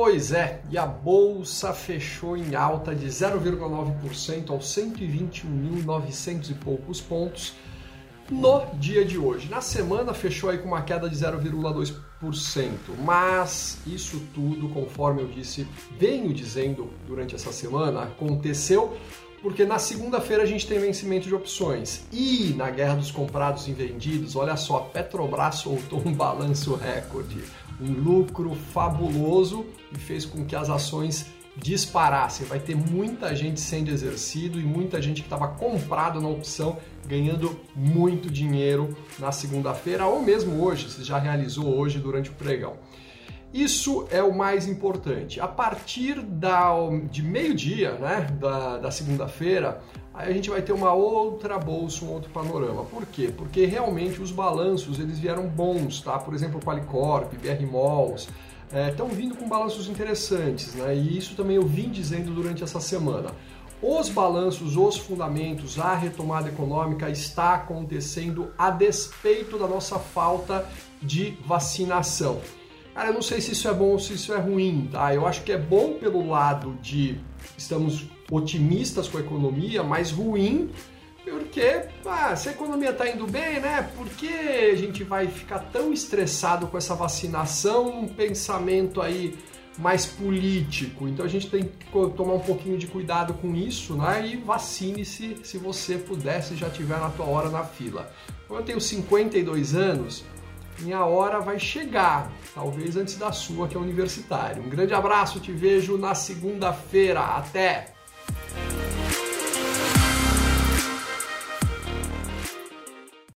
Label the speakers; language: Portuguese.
Speaker 1: Pois é, e a bolsa fechou em alta de 0,9% aos 121.900 e poucos pontos no dia de hoje. Na semana fechou aí com uma queda de 0,2%, mas isso tudo, conforme eu disse, venho dizendo durante essa semana, aconteceu porque na segunda-feira a gente tem vencimento de opções. E na guerra dos comprados e vendidos, olha só, a Petrobras soltou um balanço recorde, um lucro fabuloso e fez com que as ações disparassem. Vai ter muita gente sendo exercido e muita gente que estava comprado na opção ganhando muito dinheiro na segunda-feira ou mesmo hoje, se já realizou hoje durante o pregão. Isso é o mais importante. A partir da, de meio-dia né, da, da segunda-feira, aí a gente vai ter uma outra bolsa, um outro panorama. Por quê? Porque realmente os balanços eles vieram bons, tá? Por exemplo, Qualicorp, BR Malls, estão é, vindo com balanços interessantes, né? E isso também eu vim dizendo durante essa semana. Os balanços, os fundamentos, a retomada econômica está acontecendo a despeito da nossa falta de vacinação. Cara, eu não sei se isso é bom ou se isso é ruim, tá? Eu acho que é bom pelo lado de estamos otimistas com a economia, mas ruim porque ah, se a economia está indo bem, né? Por que a gente vai ficar tão estressado com essa vacinação, um pensamento aí mais político? Então a gente tem que tomar um pouquinho de cuidado com isso, né? E vacine-se se você puder, se já tiver na tua hora na fila. Eu tenho 52 anos, minha hora vai chegar, talvez antes da sua, que é universitário. Um grande abraço, te vejo na segunda-feira. Até!